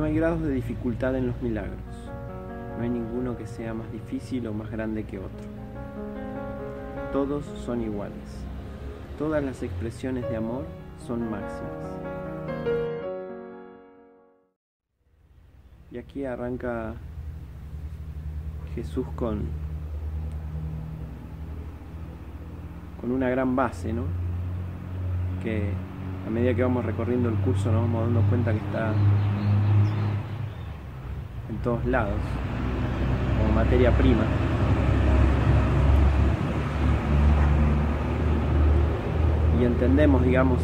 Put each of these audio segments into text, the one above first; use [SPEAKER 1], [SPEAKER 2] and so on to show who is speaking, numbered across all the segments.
[SPEAKER 1] No hay grados de dificultad en los milagros. No hay ninguno que sea más difícil o más grande que otro. Todos son iguales. Todas las expresiones de amor son máximas. Y aquí arranca Jesús con, con una gran base, ¿no? Que a medida que vamos recorriendo el curso nos vamos dando cuenta que está en todos lados, como materia prima. Y entendemos, digamos,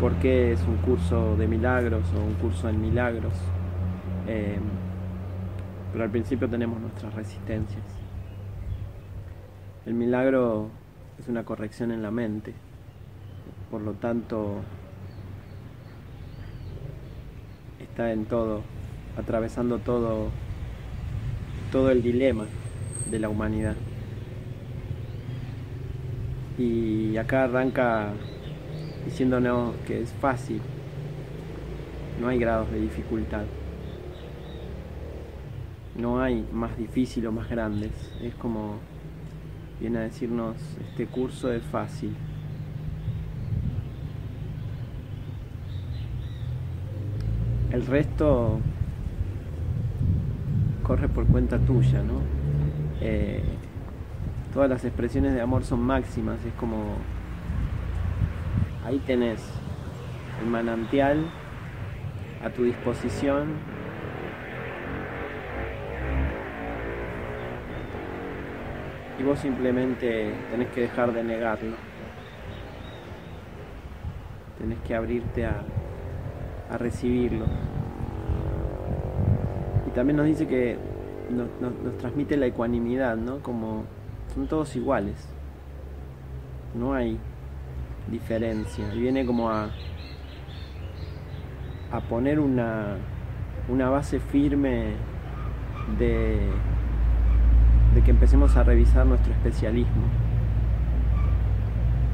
[SPEAKER 1] por qué es un curso de milagros o un curso en milagros. Eh, pero al principio tenemos nuestras resistencias. El milagro es una corrección en la mente, por lo tanto está en todo, atravesando todo, todo el dilema de la humanidad. Y acá arranca diciéndonos que es fácil, no hay grados de dificultad. No hay más difícil o más grandes. Es como viene a decirnos, este curso es fácil. El resto corre por cuenta tuya, ¿no? Eh, todas las expresiones de amor son máximas, es como ahí tenés el manantial a tu disposición y vos simplemente tenés que dejar de negarlo. Tenés que abrirte a, a recibirlo. También nos dice que nos, transmite la ecuanimidad, ¿no? Como son todos iguales. No hay diferencia. Y viene como a, a poner una, una base firme de de que empecemos a revisar nuestro especialismo.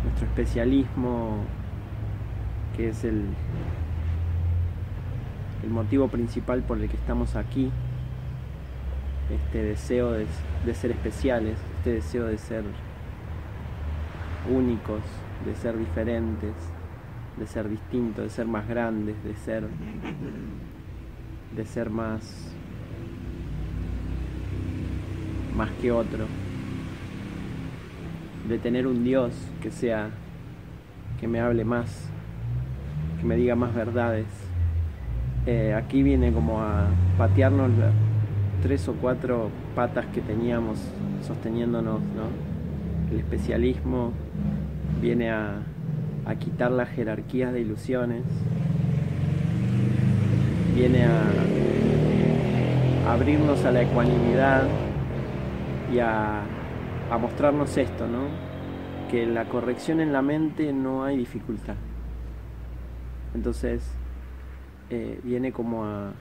[SPEAKER 1] Nuestro especialismo que es el, el motivo principal por el que estamos aquí, este deseo de, ser especiales, este deseo de ser únicos, de ser diferentes, de ser distintos, de ser más grandes, de ser de ser más más que otro, de tener un Dios que sea, que me hable más, que me diga más verdades. Eh, aquí viene como a patearnos las tres o cuatro patas que teníamos sosteniéndonos, ¿no? El especialismo viene a, a quitar las jerarquías de ilusiones, viene a abrirnos a la ecuanimidad, y a, a mostrarnos esto, ¿no? Que la corrección en la mente no hay dificultad. Entonces, eh, viene como a,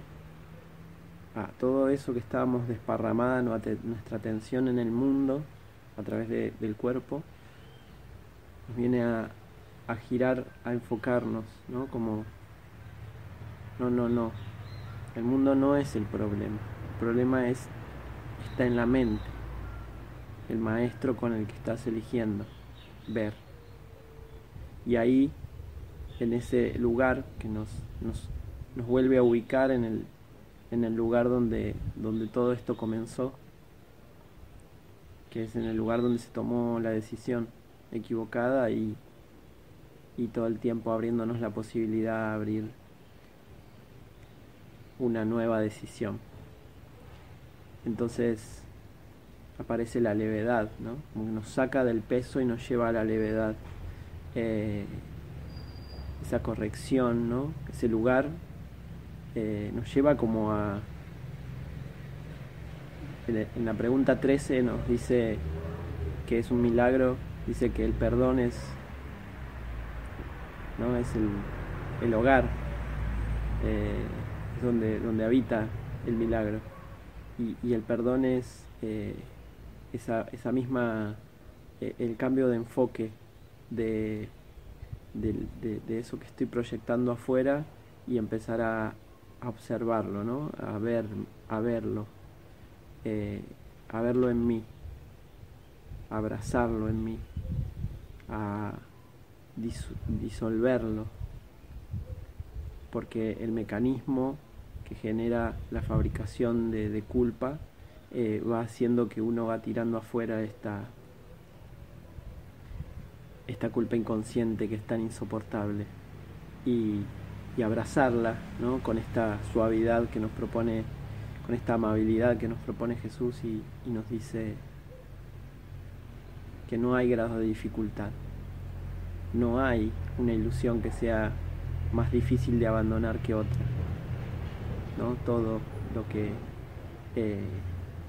[SPEAKER 1] a todo eso que estábamos desparramada nuestra atención en el mundo a través de, del cuerpo, nos viene a, a girar, a enfocarnos, ¿no? Como, no, no, no, el mundo no es el problema, el problema es, está en la mente el maestro con el que estás eligiendo ver. Y ahí, en ese lugar que nos, nos vuelve a ubicar en el, en el lugar donde, donde todo esto comenzó, que es en el lugar donde se tomó la decisión equivocada y, y todo el tiempo abriéndonos la posibilidad de abrir una nueva decisión. Entonces, aparece la levedad, ¿no? Como que nos saca del peso y nos lleva a la levedad. Eh, esa corrección, ¿no? Ese lugar eh, nos lleva como a... En la pregunta 13 nos dice que es un milagro, dice que el perdón es, ¿no? es el, el hogar, eh, donde, donde habita el milagro. Y, y el perdón es esa, esa misma, eh, el cambio de enfoque de, de, eso que estoy proyectando afuera y empezar a, a observarlo, ¿no? a, ver, a verlo, eh, a verlo en mí, a abrazarlo en mí, a disolverlo, porque el mecanismo que genera la fabricación de, culpa eh, va haciendo que uno va tirando afuera esta, esta culpa inconsciente que es tan insoportable y, abrazarla ¿no? con esta suavidad que nos propone, con esta amabilidad que nos propone Jesús y, y nos dice que no hay grado de dificultad, no hay una ilusión que sea más difícil de abandonar que otra. ¿no? Todo lo que eh,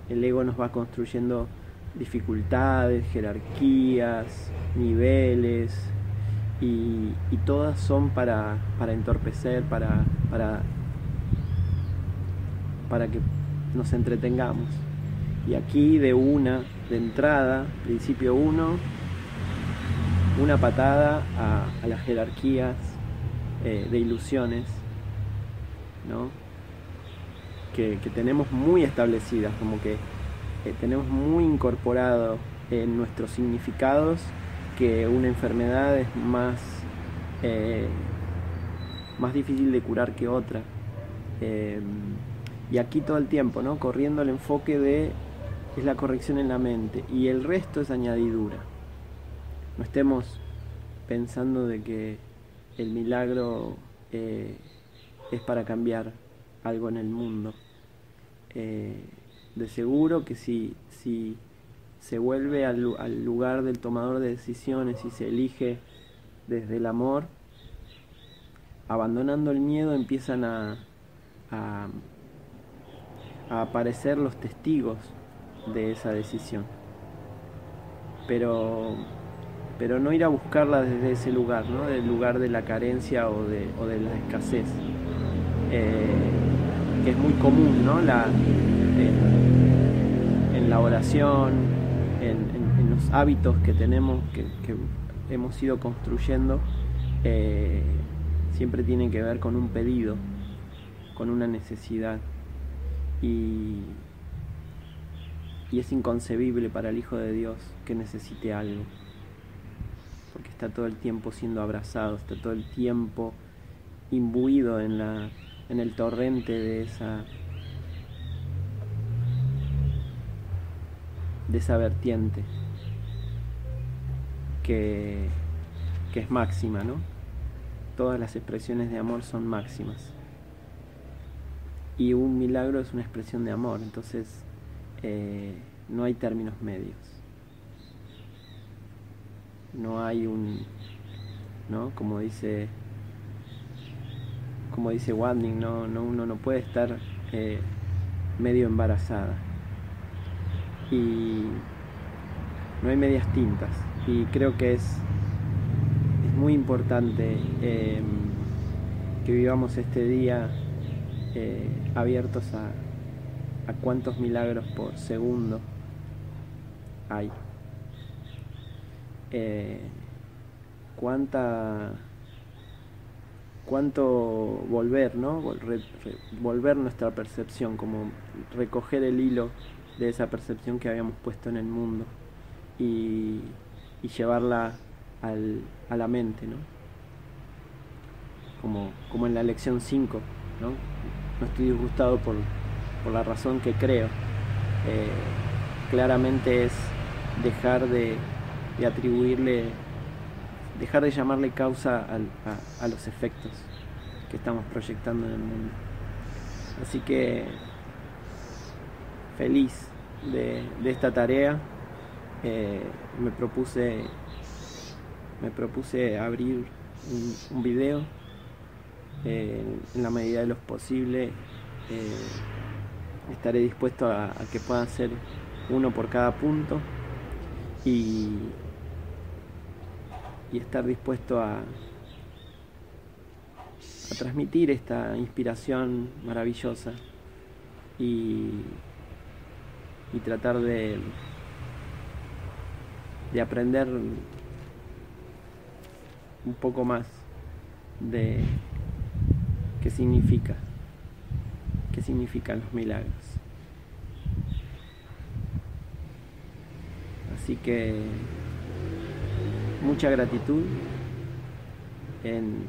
[SPEAKER 1] el ego nos va construyendo dificultades, jerarquías, niveles, y, todas son para, para entorpecer, para, para, para que nos entretengamos. Y aquí de una, de entrada, principio uno, una patada a, las jerarquías eh, de ilusiones, ¿no? que, tenemos muy establecidas, como que eh, tenemos muy incorporado en nuestros significados que una enfermedad es más, eh, más difícil de curar que otra. Eh, y aquí todo el tiempo, ¿no? Corriendo el enfoque de es la corrección en la mente y el resto es añadidura. No estemos pensando de que el milagro es para cambiar algo en el mundo. Eh, de seguro que si, si se vuelve al, lugar del tomador de decisiones y se elige desde el amor, abandonando el miedo empiezan a, a, aparecer los testigos de esa decisión. Pero, pero no ir a buscarla desde ese lugar, ¿no? del lugar de la carencia o de, o de la escasez. Eh, que es muy común, ¿no? La, en la oración, los hábitos que tenemos, que, hemos ido construyendo, eh, siempre tienen que ver con un pedido, con una necesidad. Y, y es inconcebible para el Hijo de Dios que necesite algo, porque está todo el tiempo siendo abrazado, está todo el tiempo imbuido en la en el torrente de esa de esa vertiente que, que es máxima, ¿no? Todas las expresiones de amor son máximas. Y un milagro es una expresión de amor, entonces eh, no hay términos medios. No hay un, ¿no? Como dice como dice Wadning, no, uno no puede estar eh, medio embarazada. Y no hay medias tintas. Y creo que es, es muy importante em, que vivamos este día eh, abiertos a, a cuántos milagros por segundo hay. Eh, cuánta cuánto volver, ¿no? Volver nuestra percepción, como recoger el hilo de esa percepción que habíamos puesto en el mundo y, llevarla a la mente, ¿no? Como, como en la lección 5, ¿no? No estoy disgustado por, la razón que creo. Eh, claramente es dejar de atribuirle dejar de llamarle causa a, los efectos que estamos proyectando en el mundo. Así que feliz de, esta tarea. Eh, me propuse me propuse abrir un, video eh, en la medida de lo posible eh, estaré dispuesto a, que puedan ser uno por cada punto y, y estar dispuesto a, a transmitir esta inspiración maravillosa y, y tratar de, de aprender un poco más de qué significa qué significan los milagros. Así que mucha gratitud. En,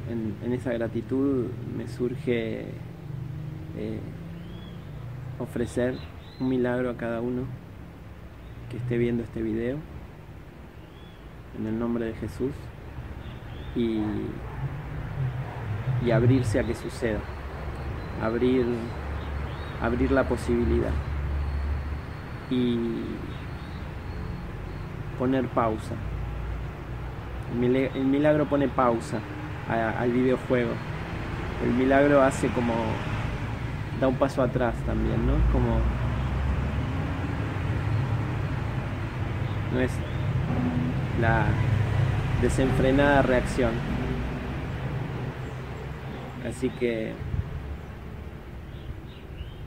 [SPEAKER 1] esa gratitud me surge eh, ofrecer un milagro a cada uno que esté viendo este video en el nombre de Jesús y, y abrirse a que suceda, abrir, abrir la posibilidad y poner pausa. El milagro pone pausa al videojuego. El milagro hace como da un paso atrás también, ¿no? Como no es la desenfrenada reacción. Así que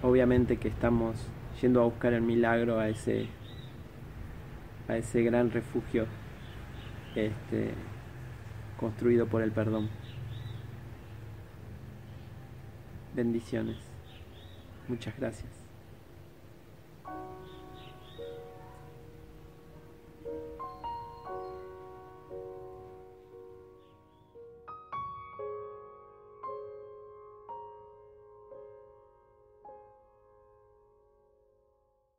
[SPEAKER 1] obviamente que estamos yendo a buscar el milagro a ese a ese gran refugio este, construido por el perdón. Bendiciones. Muchas gracias.